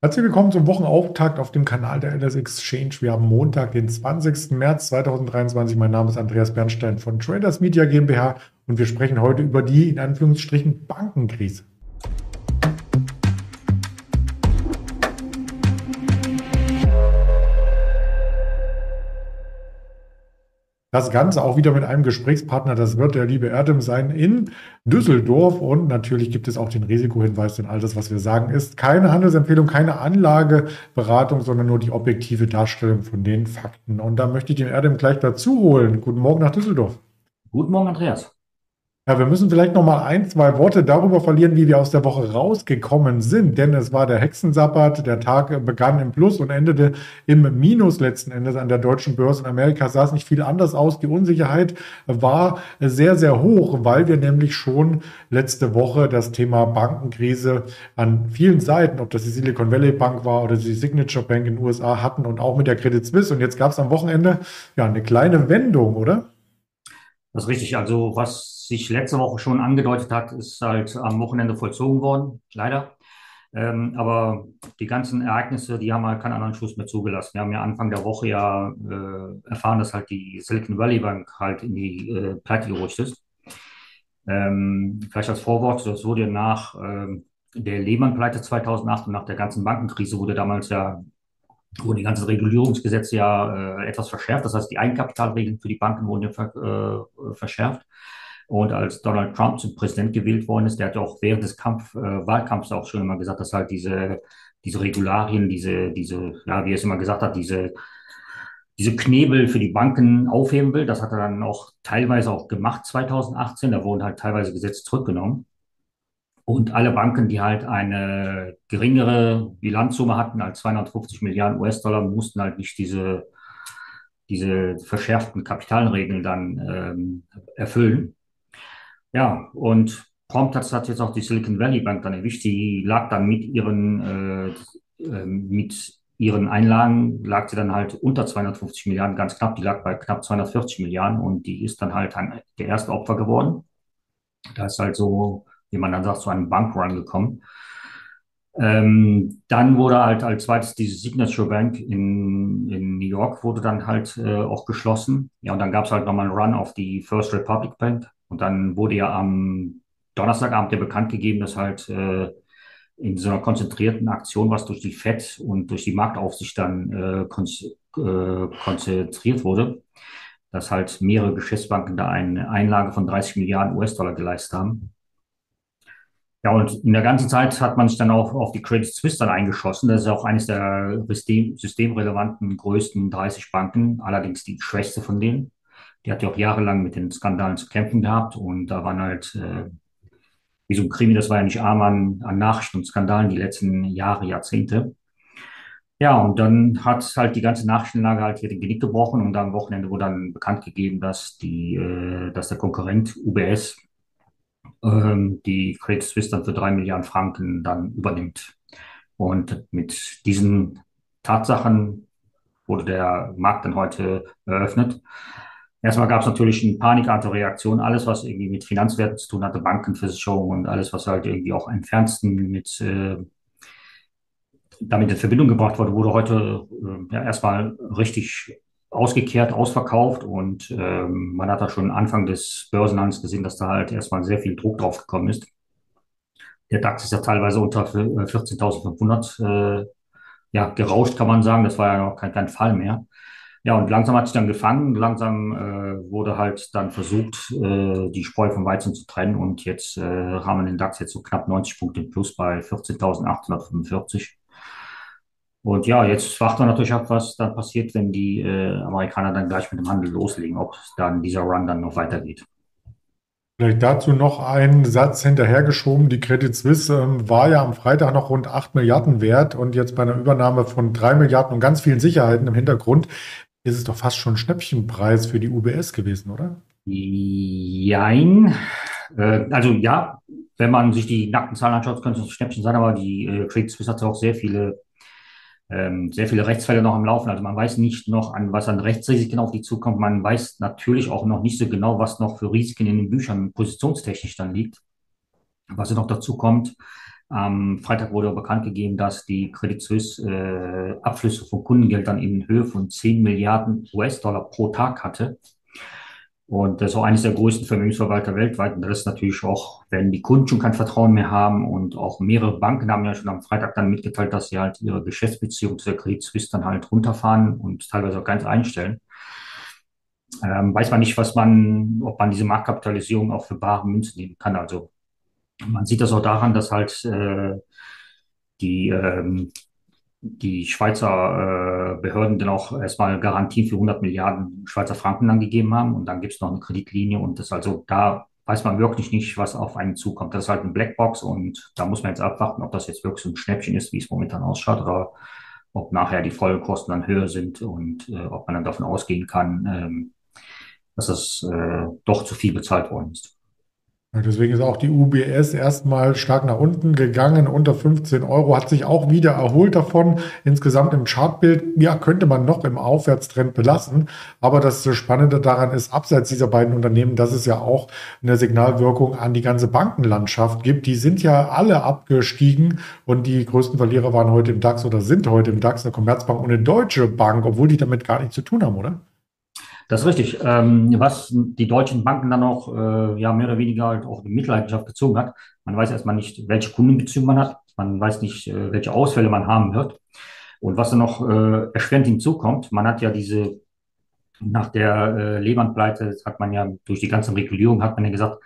Herzlich willkommen zum Wochenauftakt auf dem Kanal der LS Exchange. Wir haben Montag, den 20. März 2023. Mein Name ist Andreas Bernstein von Traders Media GmbH und wir sprechen heute über die in Anführungsstrichen Bankenkrise. Das Ganze auch wieder mit einem Gesprächspartner. Das wird der liebe Erdem sein in Düsseldorf. Und natürlich gibt es auch den Risikohinweis, denn all das, was wir sagen, ist keine Handelsempfehlung, keine Anlageberatung, sondern nur die objektive Darstellung von den Fakten. Und da möchte ich den Erdem gleich dazu holen. Guten Morgen nach Düsseldorf. Guten Morgen, Andreas. Ja, wir müssen vielleicht noch mal ein, zwei Worte darüber verlieren, wie wir aus der Woche rausgekommen sind, denn es war der Hexensabbat, der Tag begann im Plus und endete im Minus letzten Endes an der deutschen Börse. In Amerika sah es nicht viel anders aus. Die Unsicherheit war sehr, sehr hoch, weil wir nämlich schon letzte Woche das Thema Bankenkrise an vielen Seiten, ob das die Silicon Valley Bank war oder die Signature Bank in den USA hatten und auch mit der Credit Suisse. Und jetzt gab es am Wochenende ja eine kleine Wendung, oder? Das ist richtig. Also was sich letzte Woche schon angedeutet hat, ist halt am Wochenende vollzogen worden, leider. Ähm, aber die ganzen Ereignisse, die haben halt keinen anderen Schluss mehr zugelassen. Wir haben ja Anfang der Woche ja äh, erfahren, dass halt die Silicon Valley Bank halt in die äh, Pleite gerutscht ist. Ähm, vielleicht als Vorwort, das wurde nach äh, der Lehman-Pleite 2008 und nach der ganzen Bankenkrise wurde damals ja wurden die ganzen Regulierungsgesetze ja äh, etwas verschärft. Das heißt, die Eigenkapitalregeln für die Banken wurden ver, äh, verschärft. Und als Donald Trump zum Präsident gewählt worden ist, der hat auch während des Kampf, äh, Wahlkampfs auch schon immer gesagt, dass halt diese, diese Regularien, diese, diese, ja, wie er es immer gesagt hat, diese, diese Knebel für die Banken aufheben will. Das hat er dann auch teilweise auch gemacht 2018. Da wurden halt teilweise Gesetze zurückgenommen. Und alle Banken, die halt eine geringere Bilanzsumme hatten als 250 Milliarden US-Dollar, mussten halt nicht diese, diese verschärften Kapitalregeln dann ähm, erfüllen. Ja, und prompt hat, hat jetzt auch die Silicon Valley Bank dann erwischt. Die lag dann mit ihren, äh, äh, mit ihren Einlagen, lag sie dann halt unter 250 Milliarden, ganz knapp. Die lag bei knapp 240 Milliarden und die ist dann halt der erste Opfer geworden. Da ist halt so wie man dann sagt, zu einem Bankrun gekommen. Ähm, dann wurde halt als zweites diese Signature Bank in, in New York wurde dann halt äh, auch geschlossen. Ja, und dann gab es halt nochmal einen Run auf die First Republic Bank. Und dann wurde ja am Donnerstagabend ja bekannt gegeben, dass halt äh, in so einer konzentrierten Aktion, was durch die FED und durch die Marktaufsicht dann äh, äh, konzentriert wurde, dass halt mehrere Geschäftsbanken da eine Einlage von 30 Milliarden US-Dollar geleistet haben. Ja, und in der ganzen Zeit hat man sich dann auch auf die Credit Suisse dann eingeschossen. Das ist auch eines der System, systemrelevanten größten 30 Banken, allerdings die schwächste von denen. Die hat ja auch jahrelang mit den Skandalen zu kämpfen gehabt und da waren halt, äh, wie so ein Krimi, das war ja nicht arm an, an Nachrichten und Skandalen die letzten Jahre, Jahrzehnte. Ja, und dann hat halt die ganze Nachrichtenlage halt hier den Genick gebrochen und am Wochenende wurde dann bekannt gegeben, dass die, äh, dass der Konkurrent UBS ähm, die Credit Suisse dann für drei Milliarden Franken dann übernimmt. Und mit diesen Tatsachen wurde der Markt dann heute eröffnet. Erstmal gab es natürlich eine panikartige Reaktion. Alles, was irgendwie mit Finanzwerten zu tun hatte, Banken, Versicherungen und alles, was halt irgendwie auch am fernsten mit, äh, damit in Verbindung gebracht wurde, wurde heute äh, ja, erstmal richtig ausgekehrt, ausverkauft und ähm, man hat da schon Anfang des Börsenhandels gesehen, dass da halt erstmal sehr viel Druck drauf gekommen ist. Der DAX ist ja teilweise unter 14.500 äh, ja, gerauscht, kann man sagen. Das war ja noch kein, kein Fall mehr. Ja, und langsam hat sich dann gefangen. Langsam äh, wurde halt dann versucht, äh, die Spreu vom Weizen zu trennen. Und jetzt äh, haben wir den DAX jetzt so knapp 90 Punkte plus bei 14.845. Und ja, jetzt warten wir natürlich ab, was dann passiert, wenn die äh, Amerikaner dann gleich mit dem Handel loslegen, ob dann dieser Run dann noch weitergeht. Vielleicht dazu noch einen Satz hinterhergeschoben. Die Credit Suisse ähm, war ja am Freitag noch rund 8 Milliarden wert und jetzt bei einer Übernahme von 3 Milliarden und ganz vielen Sicherheiten im Hintergrund ist es doch fast schon Schnäppchenpreis für die UBS gewesen, oder? Jein. Äh, also ja, wenn man sich die nackten Zahlen anschaut, könnte es ein Schnäppchen sein, aber die äh, Credit Suisse hat auch sehr viele ähm, sehr viele Rechtsfälle noch am Laufen. Also man weiß nicht noch, an was an Rechtsrisiken auf die zukommt. Man weiß natürlich auch noch nicht so genau, was noch für Risiken in den Büchern positionstechnisch dann liegt. Was noch dazu kommt, Am Freitag wurde bekannt gegeben, dass die Credit Suisse äh, Abflüsse von Kundengeldern in Höhe von 10 Milliarden US-Dollar pro Tag hatte. Und das ist auch eines der größten Vermögensverwalter weltweit. Und das ist natürlich auch, wenn die Kunden schon kein Vertrauen mehr haben und auch mehrere Banken haben ja schon am Freitag dann mitgeteilt, dass sie halt ihre Geschäftsbeziehung zu der Credit Suisse dann halt runterfahren und teilweise auch ganz einstellen. Ähm, weiß man nicht, was man, ob man diese Marktkapitalisierung auch für bare Münzen nehmen kann. Also man sieht das auch daran, dass halt äh, die, ähm, die Schweizer äh, Behörden dann auch erstmal Garantien für 100 Milliarden Schweizer Franken dann gegeben haben und dann gibt es noch eine Kreditlinie und das also da weiß man wirklich nicht, was auf einen zukommt. Das ist halt eine Blackbox und da muss man jetzt abwarten, ob das jetzt wirklich so ein Schnäppchen ist, wie es momentan ausschaut oder ob nachher die Folgekosten dann höher sind und äh, ob man dann davon ausgehen kann, ähm, dass das äh, doch zu viel bezahlt worden ist. Deswegen ist auch die UBS erstmal stark nach unten gegangen, unter 15 Euro, hat sich auch wieder erholt davon. Insgesamt im Chartbild, ja, könnte man noch im Aufwärtstrend belassen. Aber das Spannende daran ist, abseits dieser beiden Unternehmen, dass es ja auch eine Signalwirkung an die ganze Bankenlandschaft gibt. Die sind ja alle abgestiegen und die größten Verlierer waren heute im DAX oder sind heute im DAX eine Commerzbank und eine Deutsche Bank, obwohl die damit gar nichts zu tun haben, oder? Das ist richtig. Ähm, was die deutschen Banken dann auch äh, ja, mehr oder weniger halt auch in Mitleidenschaft gezogen hat. Man weiß erstmal nicht, welche Kundenbeziehung man hat. Man weiß nicht, äh, welche Ausfälle man haben wird. Und was dann noch äh, erschwerend hinzukommt, man hat ja diese, nach der äh, Lehman-Pleite hat man ja durch die ganze Regulierung, hat man ja gesagt,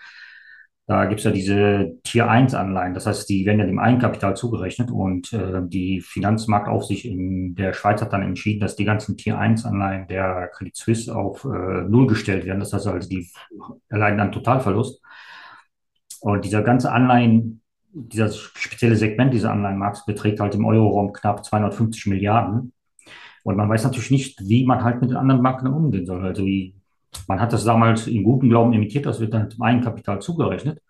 da gibt es ja diese Tier 1 Anleihen. Das heißt, die werden ja dem Eigenkapital zugerechnet und äh, die Finanzmarktaufsicht in der Schweiz hat dann entschieden, dass die ganzen Tier 1 Anleihen der Credit Suisse auf äh, Null gestellt werden. Das heißt also, die erleiden dann Totalverlust. Und dieser ganze Anleihen, dieser spezielle Segment dieser Anleihenmarkts beträgt halt im Euroraum knapp 250 Milliarden. Und man weiß natürlich nicht, wie man halt mit den anderen Banken umgehen soll. Also wie man hat das damals in gutem Glauben imitiert, das wird dann zum Eigenkapital zugerechnet.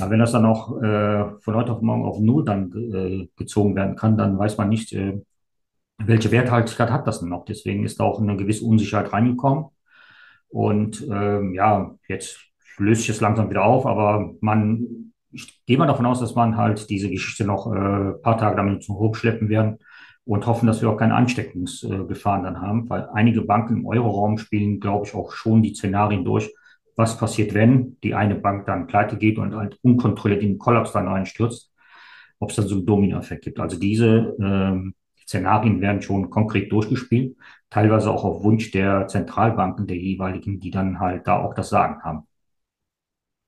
Aber wenn das dann auch äh, von heute auf morgen auf Null dann äh, gezogen werden kann, dann weiß man nicht, äh, welche Werthaltigkeit hat das denn noch. Deswegen ist da auch eine gewisse Unsicherheit reingekommen. Und ähm, ja, jetzt löst sich es langsam wieder auf, aber man, ich gehe mal davon aus, dass man halt diese Geschichte noch ein äh, paar Tage damit Hochschleppen werden und hoffen, dass wir auch keine Ansteckungsgefahren dann haben, weil einige Banken im Euroraum spielen, glaube ich, auch schon die Szenarien durch, was passiert, wenn die eine Bank dann pleite geht und halt unkontrolliert in den Kollaps dann reinstürzt, ob es dann so einen Dominoeffekt gibt. Also diese ähm, Szenarien werden schon konkret durchgespielt, teilweise auch auf Wunsch der Zentralbanken der jeweiligen, die dann halt da auch das Sagen haben.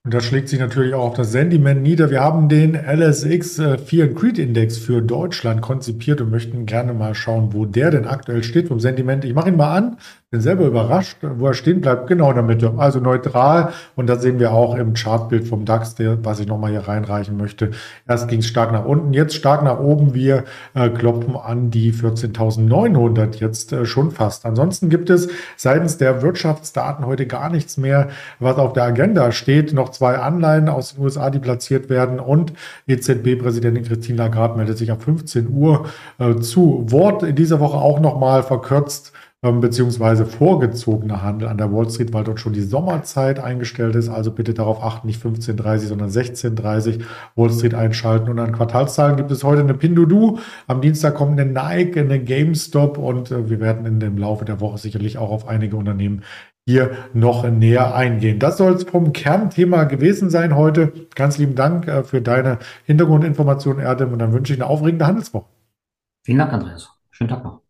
Und das schlägt sich natürlich auch auf das Sentiment nieder. Wir haben den LSX äh, Fear and Creed Index für Deutschland konzipiert und möchten gerne mal schauen, wo der denn aktuell steht vom Sentiment. Ich mache ihn mal an. Bin selber überrascht, wo er stehen bleibt. Genau in der Mitte. Also neutral. Und das sehen wir auch im Chartbild vom DAX, was ich nochmal hier reinreichen möchte. Erst ging es stark nach unten, jetzt stark nach oben. Wir äh, klopfen an die 14.900 jetzt äh, schon fast. Ansonsten gibt es seitens der Wirtschaftsdaten heute gar nichts mehr, was auf der Agenda steht. Noch zwei Anleihen aus den USA, die platziert werden. Und EZB-Präsidentin Christine Lagarde meldet sich ab 15 Uhr äh, zu Wort. In dieser Woche auch nochmal verkürzt ähm, beziehungsweise vorgezogener Handel an der Wall Street, weil dort schon die Sommerzeit eingestellt ist. Also bitte darauf achten, nicht 15.30, sondern 16.30 Wall Street einschalten. Und an Quartalszahlen gibt es heute eine Pinduoduo. Am Dienstag kommt eine Nike, eine GameStop und äh, wir werden in dem Laufe der Woche sicherlich auch auf einige Unternehmen hier noch näher eingehen. Das soll es vom Kernthema gewesen sein heute. Ganz lieben Dank äh, für deine Hintergrundinformation, Erdem, und dann wünsche ich eine aufregende Handelswoche. Vielen Dank, Andreas. Schönen Tag noch.